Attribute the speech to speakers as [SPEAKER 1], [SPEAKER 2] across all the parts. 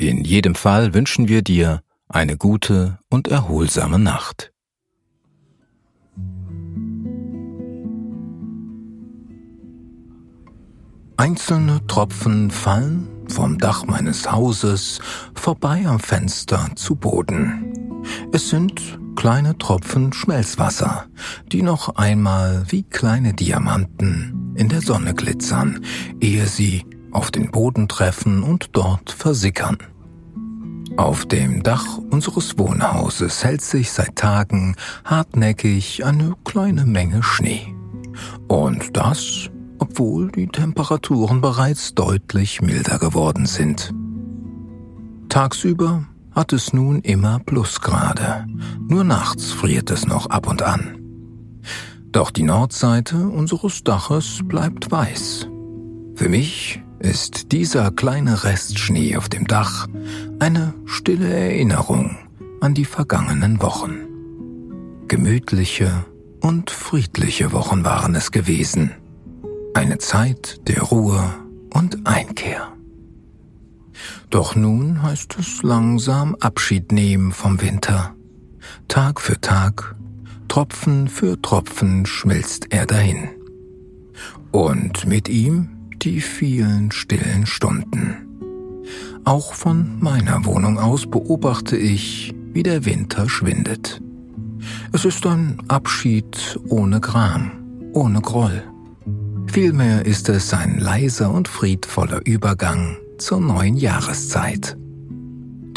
[SPEAKER 1] In jedem Fall wünschen wir dir eine gute und erholsame Nacht. Einzelne Tropfen fallen vom Dach meines Hauses vorbei am Fenster zu Boden. Es sind kleine Tropfen Schmelzwasser, die noch einmal wie kleine Diamanten in der Sonne glitzern, ehe sie auf den Boden treffen und dort versickern. Auf dem Dach unseres Wohnhauses hält sich seit Tagen hartnäckig eine kleine Menge Schnee. Und das, obwohl die Temperaturen bereits deutlich milder geworden sind. Tagsüber hat es nun immer Plusgrade, nur nachts friert es noch ab und an. Doch die Nordseite unseres Daches bleibt weiß. Für mich ist dieser kleine Rest Schnee auf dem Dach eine stille Erinnerung an die vergangenen Wochen. Gemütliche und friedliche Wochen waren es gewesen. Eine Zeit der Ruhe und Einkehr. Doch nun heißt es langsam Abschied nehmen vom Winter. Tag für Tag, Tropfen für Tropfen schmilzt er dahin. Und mit ihm die vielen stillen Stunden. Auch von meiner Wohnung aus beobachte ich, wie der Winter schwindet. Es ist ein Abschied ohne Gram, ohne Groll. Vielmehr ist es ein leiser und friedvoller Übergang zur neuen Jahreszeit.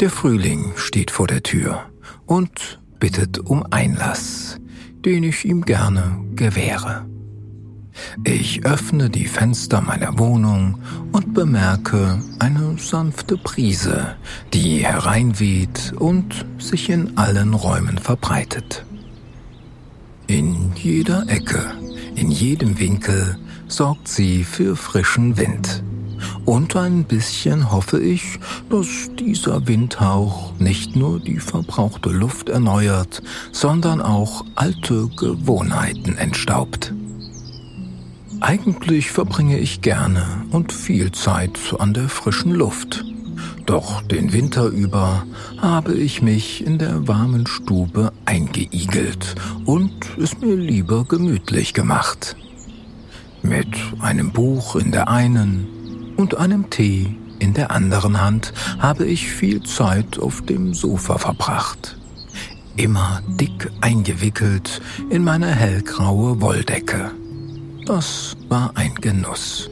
[SPEAKER 1] Der Frühling steht vor der Tür und bittet um Einlass, den ich ihm gerne gewähre. Ich öffne die Fenster meiner Wohnung und bemerke eine sanfte Brise, die hereinweht und sich in allen Räumen verbreitet. In jeder Ecke, in jedem Winkel sorgt sie für frischen Wind. Und ein bisschen hoffe ich, dass dieser Windhauch nicht nur die verbrauchte Luft erneuert, sondern auch alte Gewohnheiten entstaubt. Eigentlich verbringe ich gerne und viel Zeit an der frischen Luft. Doch den Winter über habe ich mich in der warmen Stube eingeigelt und es mir lieber gemütlich gemacht. Mit einem Buch in der einen und einem Tee in der anderen Hand habe ich viel Zeit auf dem Sofa verbracht. Immer dick eingewickelt in meine hellgraue Wolldecke. Das war ein Genuss.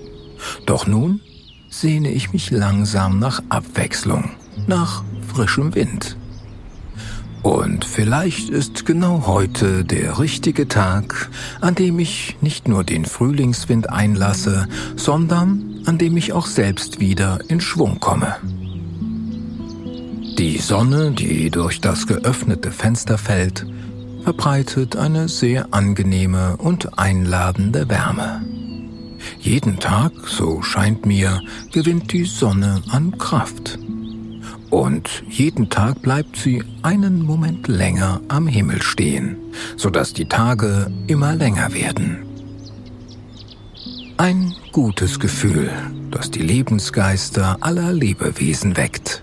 [SPEAKER 1] Doch nun sehne ich mich langsam nach Abwechslung, nach frischem Wind. Und vielleicht ist genau heute der richtige Tag, an dem ich nicht nur den Frühlingswind einlasse, sondern an dem ich auch selbst wieder in Schwung komme. Die Sonne, die durch das geöffnete Fenster fällt, verbreitet eine sehr angenehme und einladende Wärme. Jeden Tag, so scheint mir, gewinnt die Sonne an Kraft. Und jeden Tag bleibt sie einen Moment länger am Himmel stehen, sodass die Tage immer länger werden. Ein gutes Gefühl, das die Lebensgeister aller Lebewesen weckt.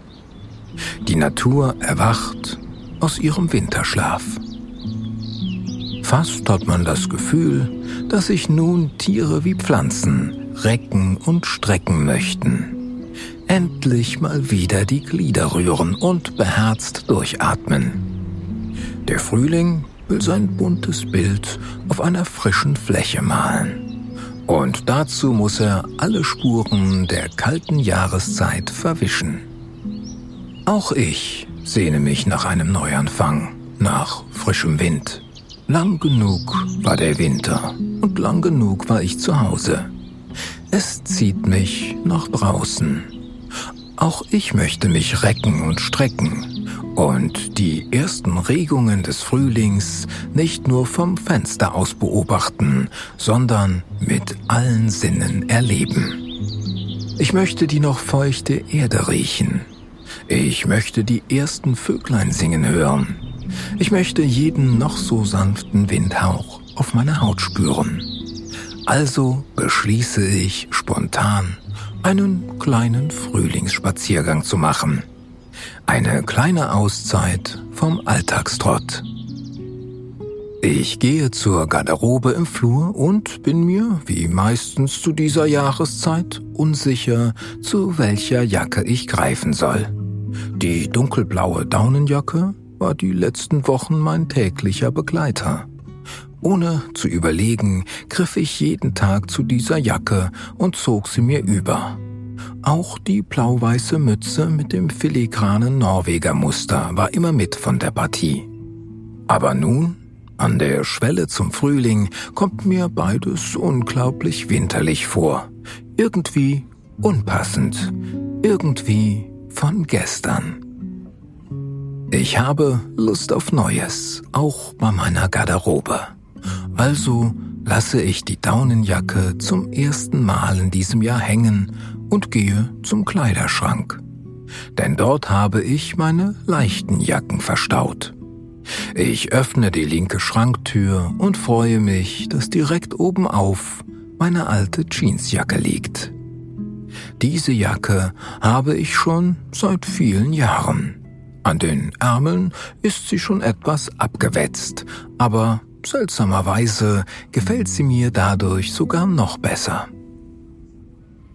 [SPEAKER 1] Die Natur erwacht aus ihrem Winterschlaf. Fast hat man das Gefühl, dass sich nun Tiere wie Pflanzen recken und strecken möchten. Endlich mal wieder die Glieder rühren und beherzt durchatmen. Der Frühling will sein buntes Bild auf einer frischen Fläche malen. Und dazu muss er alle Spuren der kalten Jahreszeit verwischen. Auch ich sehne mich nach einem Neuanfang, nach frischem Wind. Lang genug war der Winter und lang genug war ich zu Hause. Es zieht mich nach draußen. Auch ich möchte mich recken und strecken und die ersten Regungen des Frühlings nicht nur vom Fenster aus beobachten, sondern mit allen Sinnen erleben. Ich möchte die noch feuchte Erde riechen. Ich möchte die ersten Vöglein singen hören. Ich möchte jeden noch so sanften Windhauch auf meiner Haut spüren. Also beschließe ich spontan, einen kleinen Frühlingsspaziergang zu machen. Eine kleine Auszeit vom Alltagstrott. Ich gehe zur Garderobe im Flur und bin mir, wie meistens zu dieser Jahreszeit, unsicher, zu welcher Jacke ich greifen soll. Die dunkelblaue Daunenjacke war die letzten Wochen mein täglicher Begleiter. Ohne zu überlegen, griff ich jeden Tag zu dieser Jacke und zog sie mir über. Auch die blau-weiße Mütze mit dem filigranen Norwegermuster war immer mit von der Partie. Aber nun, an der Schwelle zum Frühling, kommt mir beides unglaublich winterlich vor. Irgendwie unpassend, irgendwie von gestern. Ich habe Lust auf Neues, auch bei meiner Garderobe. Also lasse ich die Daunenjacke zum ersten Mal in diesem Jahr hängen und gehe zum Kleiderschrank. Denn dort habe ich meine leichten Jacken verstaut. Ich öffne die linke Schranktür und freue mich, dass direkt oben auf meine alte Jeansjacke liegt. Diese Jacke habe ich schon seit vielen Jahren. An den Ärmeln ist sie schon etwas abgewetzt, aber seltsamerweise gefällt sie mir dadurch sogar noch besser.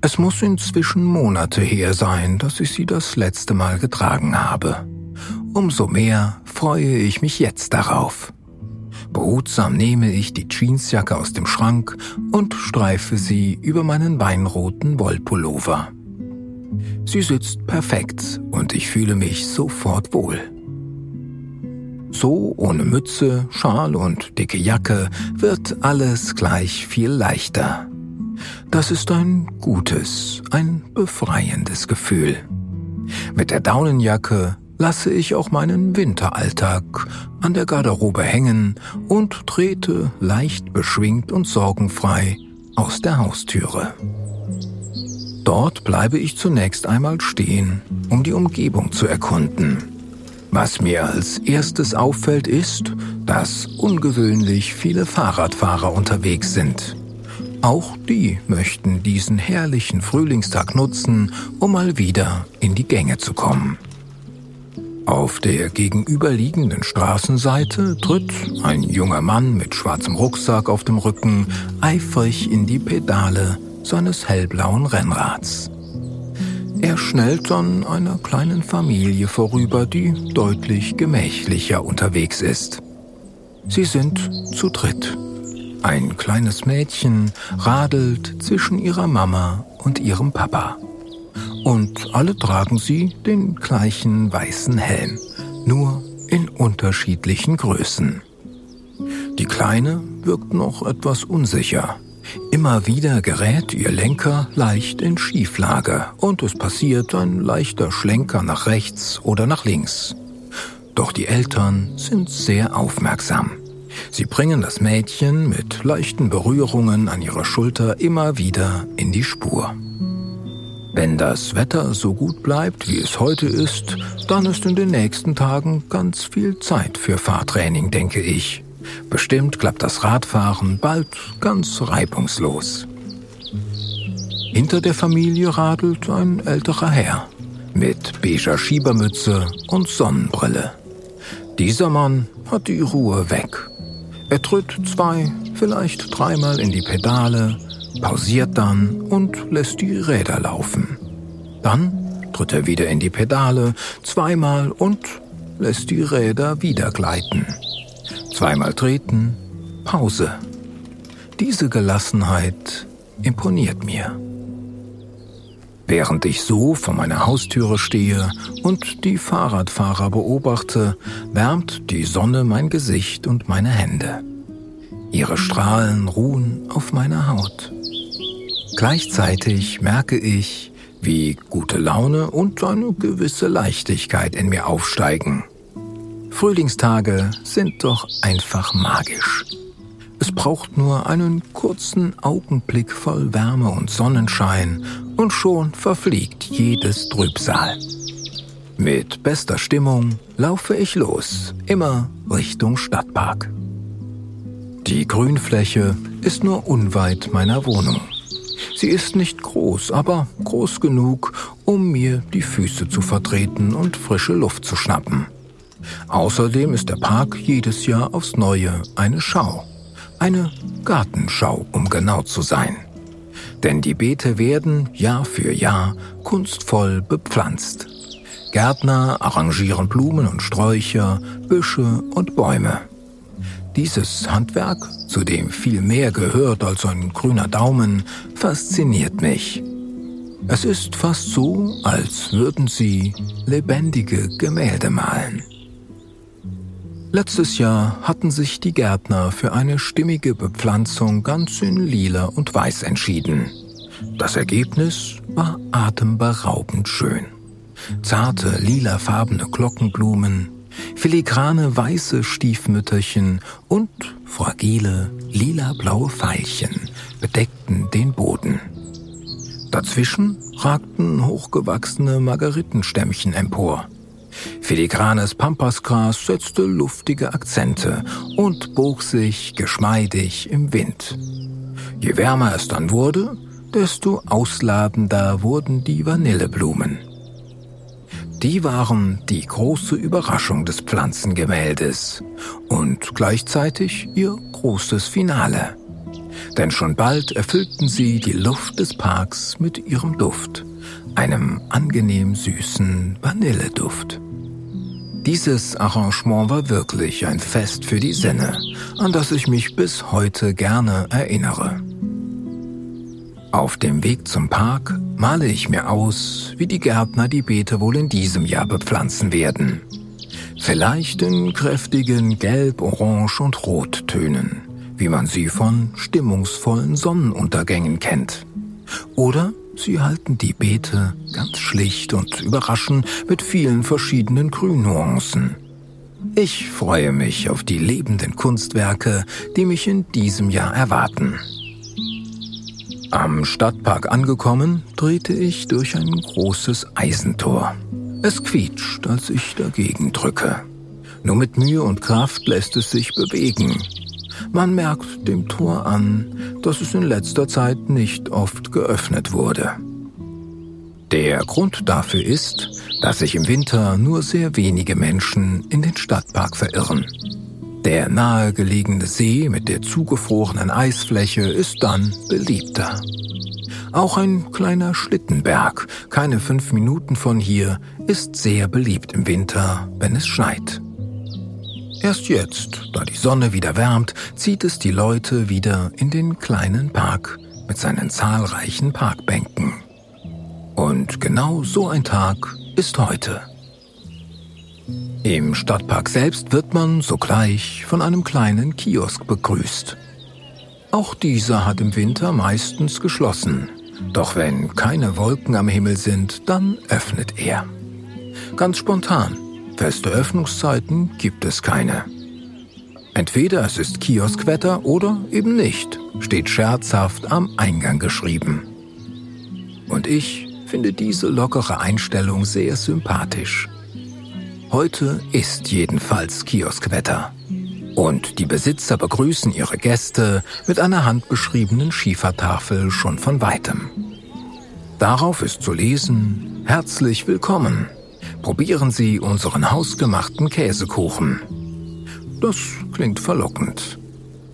[SPEAKER 1] Es muss inzwischen Monate her sein, dass ich sie das letzte Mal getragen habe. Umso mehr freue ich mich jetzt darauf. Behutsam nehme ich die Jeansjacke aus dem Schrank und streife sie über meinen weinroten Wollpullover. Sie sitzt perfekt und ich fühle mich sofort wohl. So ohne Mütze, Schal und dicke Jacke wird alles gleich viel leichter. Das ist ein gutes, ein befreiendes Gefühl. Mit der Daunenjacke lasse ich auch meinen Winteralltag an der Garderobe hängen und trete leicht beschwingt und sorgenfrei aus der Haustüre. Dort bleibe ich zunächst einmal stehen, um die Umgebung zu erkunden. Was mir als erstes auffällt, ist, dass ungewöhnlich viele Fahrradfahrer unterwegs sind. Auch die möchten diesen herrlichen Frühlingstag nutzen, um mal wieder in die Gänge zu kommen. Auf der gegenüberliegenden Straßenseite tritt ein junger Mann mit schwarzem Rucksack auf dem Rücken eifrig in die Pedale seines hellblauen Rennrads. Er schnellt an einer kleinen Familie vorüber, die deutlich gemächlicher unterwegs ist. Sie sind zu dritt. Ein kleines Mädchen radelt zwischen ihrer Mama und ihrem Papa. Und alle tragen sie den gleichen weißen Helm, nur in unterschiedlichen Größen. Die Kleine wirkt noch etwas unsicher, Immer wieder gerät ihr Lenker leicht in Schieflage und es passiert ein leichter Schlenker nach rechts oder nach links. Doch die Eltern sind sehr aufmerksam. Sie bringen das Mädchen mit leichten Berührungen an ihrer Schulter immer wieder in die Spur. Wenn das Wetter so gut bleibt, wie es heute ist, dann ist in den nächsten Tagen ganz viel Zeit für Fahrtraining, denke ich. Bestimmt klappt das Radfahren bald ganz reibungslos. Hinter der Familie radelt ein älterer Herr mit beiger Schiebermütze und Sonnenbrille. Dieser Mann hat die Ruhe weg. Er tritt zwei, vielleicht dreimal in die Pedale, pausiert dann und lässt die Räder laufen. Dann tritt er wieder in die Pedale, zweimal und lässt die Räder wieder gleiten. Zweimal treten, Pause. Diese Gelassenheit imponiert mir. Während ich so vor meiner Haustüre stehe und die Fahrradfahrer beobachte, wärmt die Sonne mein Gesicht und meine Hände. Ihre Strahlen ruhen auf meiner Haut. Gleichzeitig merke ich, wie gute Laune und eine gewisse Leichtigkeit in mir aufsteigen. Frühlingstage sind doch einfach magisch. Es braucht nur einen kurzen Augenblick voll Wärme und Sonnenschein und schon verfliegt jedes Trübsal. Mit bester Stimmung laufe ich los, immer Richtung Stadtpark. Die Grünfläche ist nur unweit meiner Wohnung. Sie ist nicht groß, aber groß genug, um mir die Füße zu vertreten und frische Luft zu schnappen. Außerdem ist der Park jedes Jahr aufs Neue eine Schau. Eine Gartenschau, um genau zu sein. Denn die Beete werden Jahr für Jahr kunstvoll bepflanzt. Gärtner arrangieren Blumen und Sträucher, Büsche und Bäume. Dieses Handwerk, zu dem viel mehr gehört als ein grüner Daumen, fasziniert mich. Es ist fast so, als würden sie lebendige Gemälde malen. Letztes Jahr hatten sich die Gärtner für eine stimmige Bepflanzung ganz in lila und weiß entschieden. Das Ergebnis war atemberaubend schön. Zarte, lilafarbene Glockenblumen, filigrane weiße Stiefmütterchen und fragile, lila-blaue Veilchen bedeckten den Boden. Dazwischen ragten hochgewachsene Margeritenstämmchen empor. Filigranes Pampasgras setzte luftige Akzente und bog sich geschmeidig im Wind. Je wärmer es dann wurde, desto ausladender wurden die Vanilleblumen. Die waren die große Überraschung des Pflanzengemäldes und gleichzeitig ihr großes Finale. Denn schon bald erfüllten sie die Luft des Parks mit ihrem Duft, einem angenehm süßen Vanilleduft. Dieses Arrangement war wirklich ein Fest für die Sinne, an das ich mich bis heute gerne erinnere. Auf dem Weg zum Park male ich mir aus, wie die Gärtner die Beete wohl in diesem Jahr bepflanzen werden. Vielleicht in kräftigen Gelb, Orange und Rottönen, wie man sie von stimmungsvollen Sonnenuntergängen kennt. Oder Sie halten die Beete ganz schlicht und überraschen mit vielen verschiedenen Grünnuancen. Ich freue mich auf die lebenden Kunstwerke, die mich in diesem Jahr erwarten. Am Stadtpark angekommen, drehte ich durch ein großes Eisentor. Es quietscht, als ich dagegen drücke. Nur mit Mühe und Kraft lässt es sich bewegen. Man merkt dem Tor an, dass es in letzter Zeit nicht oft geöffnet wurde. Der Grund dafür ist, dass sich im Winter nur sehr wenige Menschen in den Stadtpark verirren. Der nahegelegene See mit der zugefrorenen Eisfläche ist dann beliebter. Auch ein kleiner Schlittenberg, keine fünf Minuten von hier, ist sehr beliebt im Winter, wenn es schneit. Erst jetzt, da die Sonne wieder wärmt, zieht es die Leute wieder in den kleinen Park mit seinen zahlreichen Parkbänken. Und genau so ein Tag ist heute. Im Stadtpark selbst wird man sogleich von einem kleinen Kiosk begrüßt. Auch dieser hat im Winter meistens geschlossen. Doch wenn keine Wolken am Himmel sind, dann öffnet er. Ganz spontan, Feste Öffnungszeiten gibt es keine. Entweder es ist Kioskwetter oder eben nicht, steht scherzhaft am Eingang geschrieben. Und ich finde diese lockere Einstellung sehr sympathisch. Heute ist jedenfalls Kioskwetter. Und die Besitzer begrüßen ihre Gäste mit einer handbeschriebenen Schiefertafel schon von weitem. Darauf ist zu lesen, herzlich willkommen probieren Sie unseren hausgemachten Käsekuchen. Das klingt verlockend.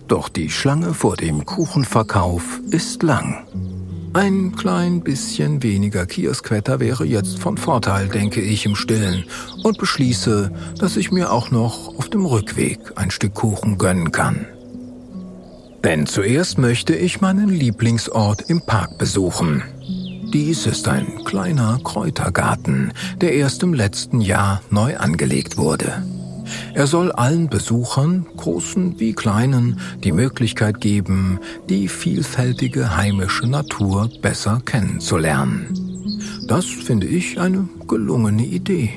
[SPEAKER 1] Doch die Schlange vor dem Kuchenverkauf ist lang. Ein klein bisschen weniger Kioskwetter wäre jetzt von Vorteil, denke ich im Stillen, und beschließe, dass ich mir auch noch auf dem Rückweg ein Stück Kuchen gönnen kann. Denn zuerst möchte ich meinen Lieblingsort im Park besuchen, dies ist ein kleiner Kräutergarten, der erst im letzten Jahr neu angelegt wurde. Er soll allen Besuchern, großen wie kleinen, die Möglichkeit geben, die vielfältige heimische Natur besser kennenzulernen. Das finde ich eine gelungene Idee.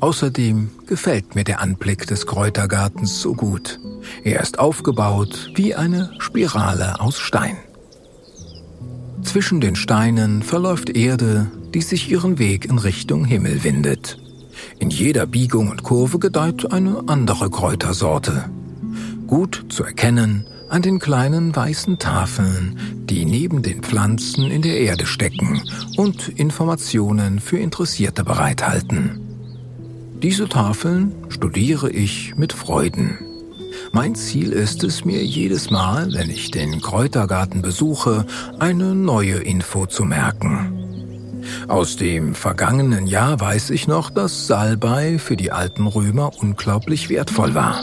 [SPEAKER 1] Außerdem gefällt mir der Anblick des Kräutergartens so gut. Er ist aufgebaut wie eine Spirale aus Stein. Zwischen den Steinen verläuft Erde, die sich ihren Weg in Richtung Himmel windet. In jeder Biegung und Kurve gedeiht eine andere Kräutersorte. Gut zu erkennen an den kleinen weißen Tafeln, die neben den Pflanzen in der Erde stecken und Informationen für Interessierte bereithalten. Diese Tafeln studiere ich mit Freuden. Mein Ziel ist es mir jedes Mal, wenn ich den Kräutergarten besuche, eine neue Info zu merken. Aus dem vergangenen Jahr weiß ich noch, dass Salbei für die alten Römer unglaublich wertvoll war.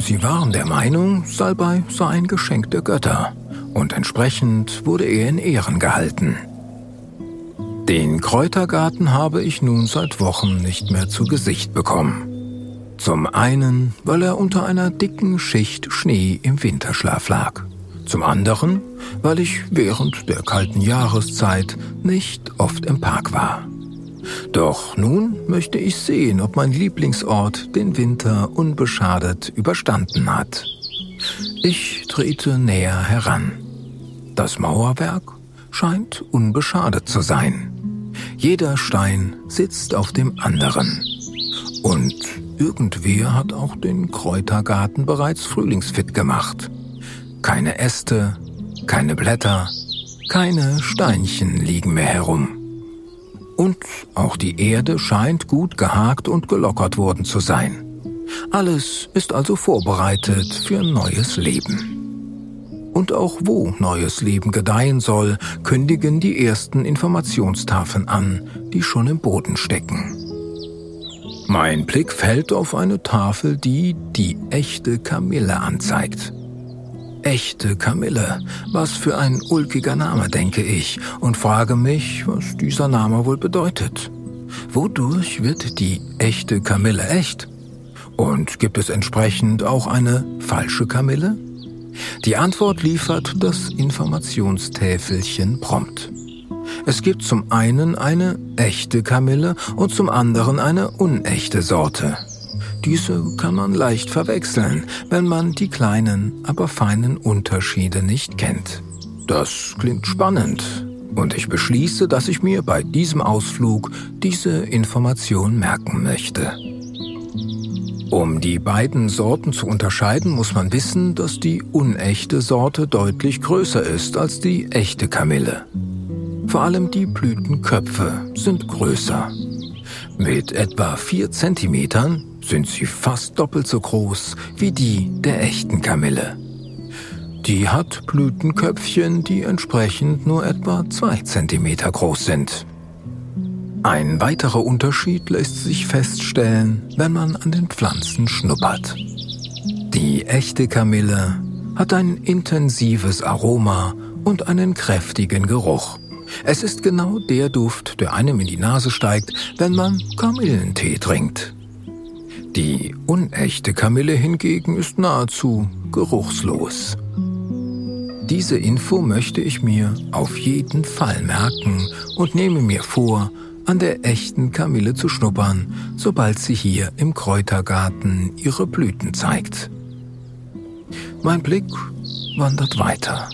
[SPEAKER 1] Sie waren der Meinung, Salbei sei ein Geschenk der Götter und entsprechend wurde er in Ehren gehalten. Den Kräutergarten habe ich nun seit Wochen nicht mehr zu Gesicht bekommen. Zum einen, weil er unter einer dicken Schicht Schnee im Winterschlaf lag. Zum anderen, weil ich während der kalten Jahreszeit nicht oft im Park war. Doch nun möchte ich sehen, ob mein Lieblingsort den Winter unbeschadet überstanden hat. Ich trete näher heran. Das Mauerwerk scheint unbeschadet zu sein. Jeder Stein sitzt auf dem anderen. Und irgendwer hat auch den Kräutergarten bereits frühlingsfit gemacht. Keine Äste, keine Blätter, keine Steinchen liegen mehr herum. Und auch die Erde scheint gut gehakt und gelockert worden zu sein. Alles ist also vorbereitet für neues Leben. Und auch wo neues Leben gedeihen soll, kündigen die ersten Informationstafeln an, die schon im Boden stecken. Mein Blick fällt auf eine Tafel, die die echte Kamille anzeigt. Echte Kamille, was für ein ulkiger Name, denke ich, und frage mich, was dieser Name wohl bedeutet. Wodurch wird die echte Kamille echt? Und gibt es entsprechend auch eine falsche Kamille? Die Antwort liefert das Informationstäfelchen prompt. Es gibt zum einen eine echte Kamille und zum anderen eine unechte Sorte. Diese kann man leicht verwechseln, wenn man die kleinen, aber feinen Unterschiede nicht kennt. Das klingt spannend und ich beschließe, dass ich mir bei diesem Ausflug diese Information merken möchte. Um die beiden Sorten zu unterscheiden, muss man wissen, dass die unechte Sorte deutlich größer ist als die echte Kamille. Vor allem die Blütenköpfe sind größer. Mit etwa vier Zentimetern sind sie fast doppelt so groß wie die der echten Kamille. Die hat Blütenköpfchen, die entsprechend nur etwa zwei Zentimeter groß sind. Ein weiterer Unterschied lässt sich feststellen, wenn man an den Pflanzen schnuppert. Die echte Kamille hat ein intensives Aroma und einen kräftigen Geruch. Es ist genau der Duft, der einem in die Nase steigt, wenn man Kamillentee trinkt. Die unechte Kamille hingegen ist nahezu geruchslos. Diese Info möchte ich mir auf jeden Fall merken und nehme mir vor, an der echten Kamille zu schnuppern, sobald sie hier im Kräutergarten ihre Blüten zeigt. Mein Blick wandert weiter.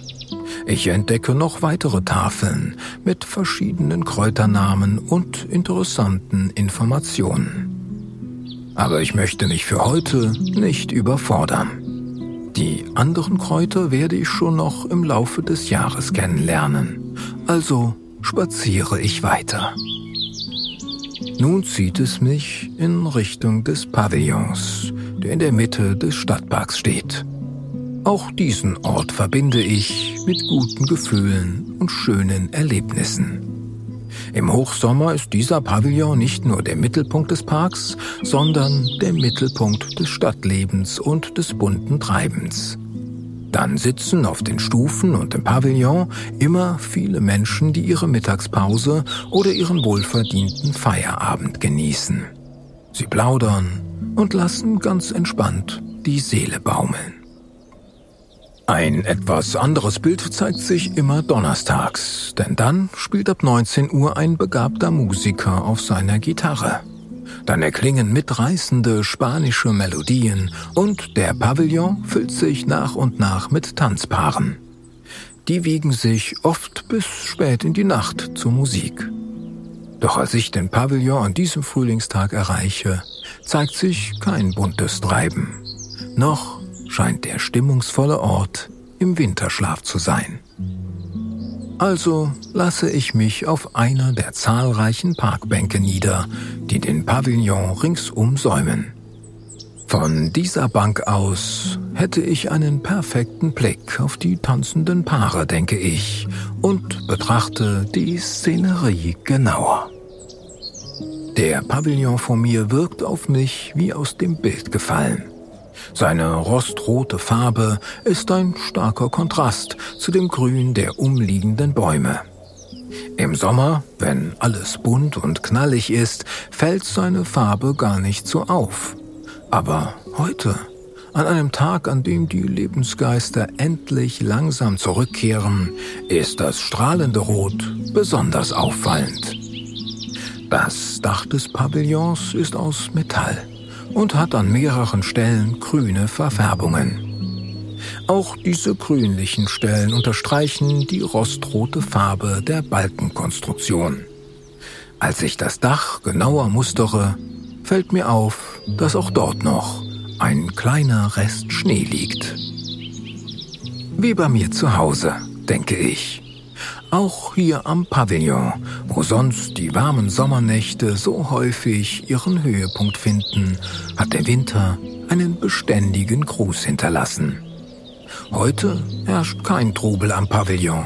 [SPEAKER 1] Ich entdecke noch weitere Tafeln mit verschiedenen Kräuternamen und interessanten Informationen. Aber ich möchte mich für heute nicht überfordern. Die anderen Kräuter werde ich schon noch im Laufe des Jahres kennenlernen. Also spaziere ich weiter. Nun zieht es mich in Richtung des Pavillons, der in der Mitte des Stadtparks steht. Auch diesen Ort verbinde ich mit guten Gefühlen und schönen Erlebnissen. Im Hochsommer ist dieser Pavillon nicht nur der Mittelpunkt des Parks, sondern der Mittelpunkt des Stadtlebens und des bunten Treibens. Dann sitzen auf den Stufen und im Pavillon immer viele Menschen, die ihre Mittagspause oder ihren wohlverdienten Feierabend genießen. Sie plaudern und lassen ganz entspannt die Seele baumeln. Ein etwas anderes Bild zeigt sich immer donnerstags, denn dann spielt ab 19 Uhr ein begabter Musiker auf seiner Gitarre. Dann erklingen mitreißende spanische Melodien und der Pavillon füllt sich nach und nach mit Tanzpaaren. Die wiegen sich oft bis spät in die Nacht zur Musik. Doch als ich den Pavillon an diesem Frühlingstag erreiche, zeigt sich kein buntes Treiben. Noch scheint der stimmungsvolle Ort im Winterschlaf zu sein. Also lasse ich mich auf einer der zahlreichen Parkbänke nieder, die den Pavillon ringsum säumen. Von dieser Bank aus hätte ich einen perfekten Blick auf die tanzenden Paare, denke ich, und betrachte die Szenerie genauer. Der Pavillon vor mir wirkt auf mich wie aus dem Bild gefallen. Seine rostrote Farbe ist ein starker Kontrast zu dem Grün der umliegenden Bäume. Im Sommer, wenn alles bunt und knallig ist, fällt seine Farbe gar nicht so auf. Aber heute, an einem Tag, an dem die Lebensgeister endlich langsam zurückkehren, ist das strahlende Rot besonders auffallend. Das Dach des Pavillons ist aus Metall und hat an mehreren Stellen grüne Verfärbungen. Auch diese grünlichen Stellen unterstreichen die rostrote Farbe der Balkenkonstruktion. Als ich das Dach genauer mustere, fällt mir auf, dass auch dort noch ein kleiner Rest Schnee liegt. Wie bei mir zu Hause, denke ich. Auch hier am Pavillon, wo sonst die warmen Sommernächte so häufig ihren Höhepunkt finden, hat der Winter einen beständigen Gruß hinterlassen. Heute herrscht kein Trubel am Pavillon.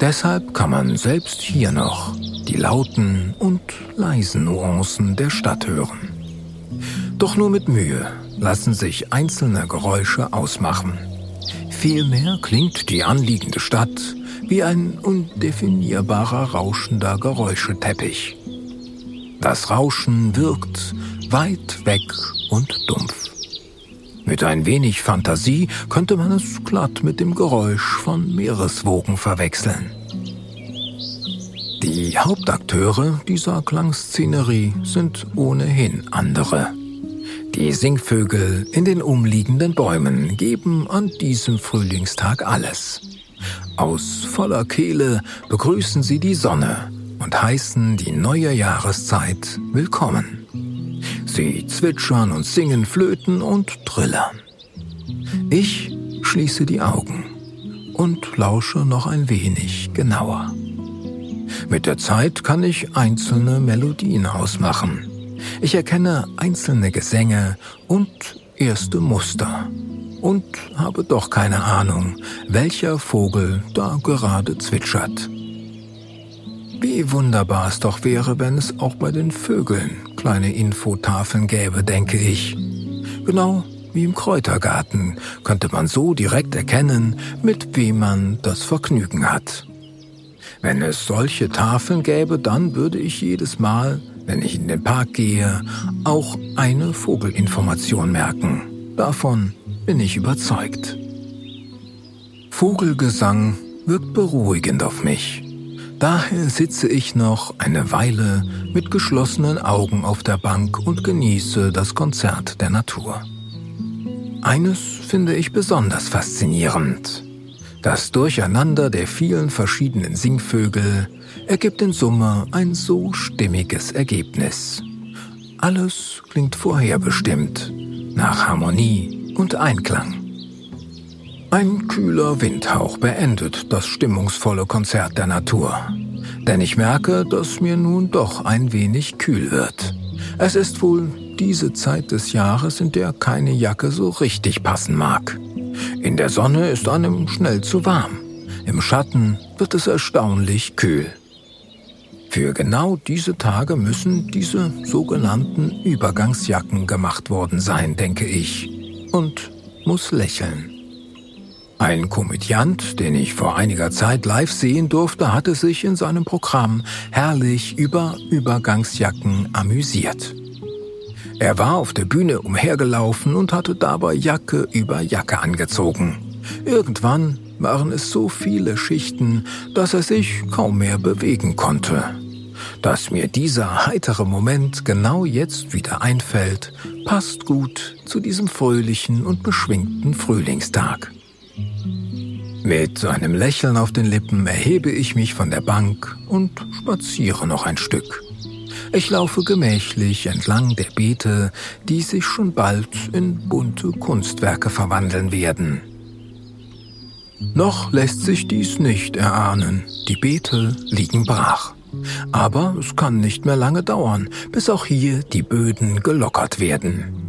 [SPEAKER 1] Deshalb kann man selbst hier noch die lauten und leisen Nuancen der Stadt hören. Doch nur mit Mühe lassen sich einzelne Geräusche ausmachen. Vielmehr klingt die anliegende Stadt wie ein undefinierbarer rauschender Geräuscheteppich. Das Rauschen wirkt weit weg und dumpf. Mit ein wenig Fantasie könnte man es glatt mit dem Geräusch von Meereswogen verwechseln. Die Hauptakteure dieser Klangszenerie sind ohnehin andere. Die Singvögel in den umliegenden Bäumen geben an diesem Frühlingstag alles. Aus voller Kehle begrüßen sie die Sonne und heißen die neue Jahreszeit willkommen. Sie zwitschern und singen Flöten und trillern. Ich schließe die Augen und lausche noch ein wenig genauer. Mit der Zeit kann ich einzelne Melodien ausmachen. Ich erkenne einzelne Gesänge und erste Muster und habe doch keine Ahnung, welcher Vogel da gerade zwitschert. Wie wunderbar es doch wäre, wenn es auch bei den Vögeln kleine Infotafeln gäbe, denke ich. Genau wie im Kräutergarten könnte man so direkt erkennen, mit wem man das Vergnügen hat. Wenn es solche Tafeln gäbe, dann würde ich jedes Mal, wenn ich in den Park gehe, auch eine Vogelinformation merken. Davon bin ich überzeugt. Vogelgesang wirkt beruhigend auf mich. Daher sitze ich noch eine Weile mit geschlossenen Augen auf der Bank und genieße das Konzert der Natur. Eines finde ich besonders faszinierend. Das Durcheinander der vielen verschiedenen Singvögel ergibt in Summe ein so stimmiges Ergebnis. Alles klingt vorherbestimmt, nach Harmonie und Einklang. Ein kühler Windhauch beendet das stimmungsvolle Konzert der Natur. Denn ich merke, dass mir nun doch ein wenig kühl wird. Es ist wohl diese Zeit des Jahres, in der keine Jacke so richtig passen mag. In der Sonne ist einem schnell zu warm. Im Schatten wird es erstaunlich kühl. Für genau diese Tage müssen diese sogenannten Übergangsjacken gemacht worden sein, denke ich und muss lächeln. Ein Komödiant, den ich vor einiger Zeit live sehen durfte, hatte sich in seinem Programm herrlich über Übergangsjacken amüsiert. Er war auf der Bühne umhergelaufen und hatte dabei Jacke über Jacke angezogen. Irgendwann waren es so viele Schichten, dass er sich kaum mehr bewegen konnte. Dass mir dieser heitere Moment genau jetzt wieder einfällt, passt gut zu diesem fröhlichen und beschwingten Frühlingstag. Mit einem Lächeln auf den Lippen erhebe ich mich von der Bank und spaziere noch ein Stück. Ich laufe gemächlich entlang der Beete, die sich schon bald in bunte Kunstwerke verwandeln werden. Noch lässt sich dies nicht erahnen. Die Beete liegen brach. Aber es kann nicht mehr lange dauern, bis auch hier die Böden gelockert werden.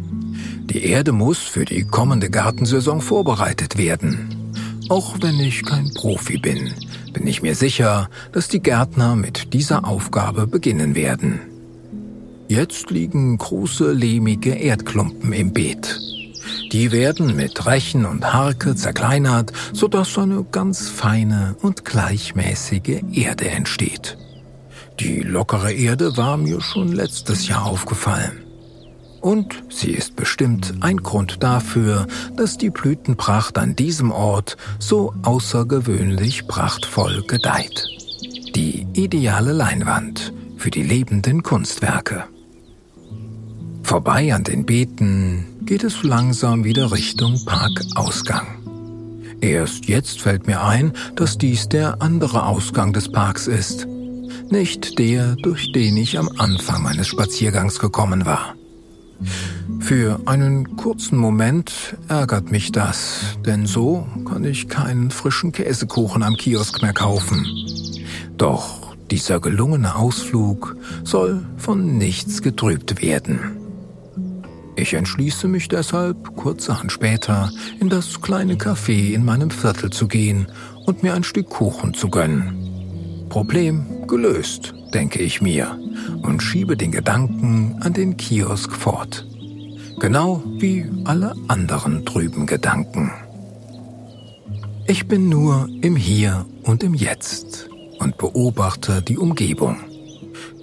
[SPEAKER 1] Die Erde muss für die kommende Gartensaison vorbereitet werden. Auch wenn ich kein Profi bin, bin ich mir sicher, dass die Gärtner mit dieser Aufgabe beginnen werden. Jetzt liegen große lehmige Erdklumpen im Beet. Die werden mit Rechen und Harke zerkleinert, sodass eine ganz feine und gleichmäßige Erde entsteht. Die lockere Erde war mir schon letztes Jahr aufgefallen. Und sie ist bestimmt ein Grund dafür, dass die Blütenpracht an diesem Ort so außergewöhnlich prachtvoll gedeiht. Die ideale Leinwand für die lebenden Kunstwerke. Vorbei an den Beeten geht es langsam wieder Richtung Parkausgang. Erst jetzt fällt mir ein, dass dies der andere Ausgang des Parks ist, nicht der, durch den ich am Anfang meines Spaziergangs gekommen war. Für einen kurzen Moment ärgert mich das, denn so kann ich keinen frischen Käsekuchen am Kiosk mehr kaufen. Doch dieser gelungene Ausflug soll von nichts getrübt werden. Ich entschließe mich deshalb, kurzerhand später, in das kleine Café in meinem Viertel zu gehen und mir ein Stück Kuchen zu gönnen. Problem gelöst, denke ich mir, und schiebe den Gedanken an den Kiosk fort. Genau wie alle anderen trüben Gedanken. Ich bin nur im Hier und im Jetzt und beobachte die Umgebung.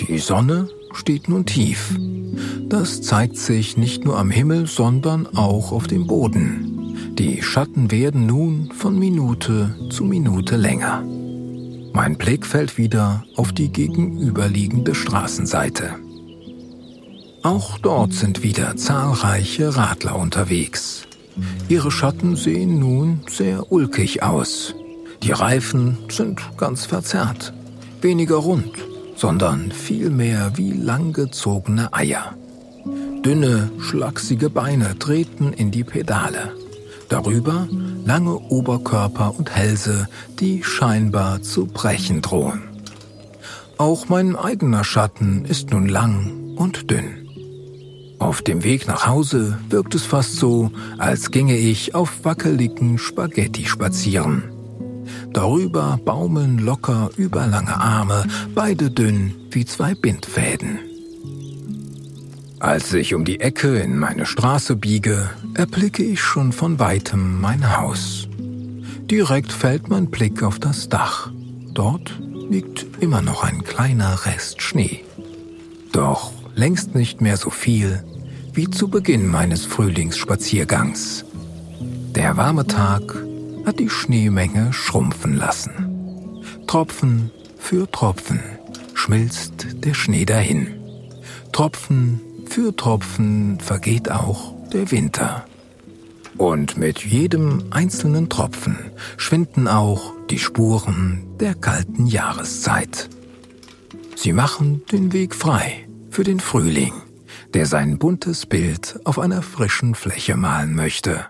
[SPEAKER 1] Die Sonne steht nun tief. Das zeigt sich nicht nur am Himmel, sondern auch auf dem Boden. Die Schatten werden nun von Minute zu Minute länger. Mein Blick fällt wieder auf die gegenüberliegende Straßenseite. Auch dort sind wieder zahlreiche Radler unterwegs. Ihre Schatten sehen nun sehr ulkig aus. Die Reifen sind ganz verzerrt, weniger rund sondern vielmehr wie langgezogene Eier. Dünne, schlachsige Beine treten in die Pedale. Darüber lange Oberkörper und Hälse, die scheinbar zu brechen drohen. Auch mein eigener Schatten ist nun lang und dünn. Auf dem Weg nach Hause wirkt es fast so, als ginge ich auf wackeligen Spaghetti spazieren. Darüber baumeln locker überlange Arme, beide dünn wie zwei Bindfäden. Als ich um die Ecke in meine Straße biege, erblicke ich schon von weitem mein Haus. Direkt fällt mein Blick auf das Dach. Dort liegt immer noch ein kleiner Rest Schnee. Doch längst nicht mehr so viel wie zu Beginn meines Frühlingsspaziergangs. Der warme Tag hat die Schneemenge schrumpfen lassen. Tropfen für Tropfen schmilzt der Schnee dahin. Tropfen für Tropfen vergeht auch der Winter. Und mit jedem einzelnen Tropfen schwinden auch die Spuren der kalten Jahreszeit. Sie machen den Weg frei für den Frühling, der sein buntes Bild auf einer frischen Fläche malen möchte.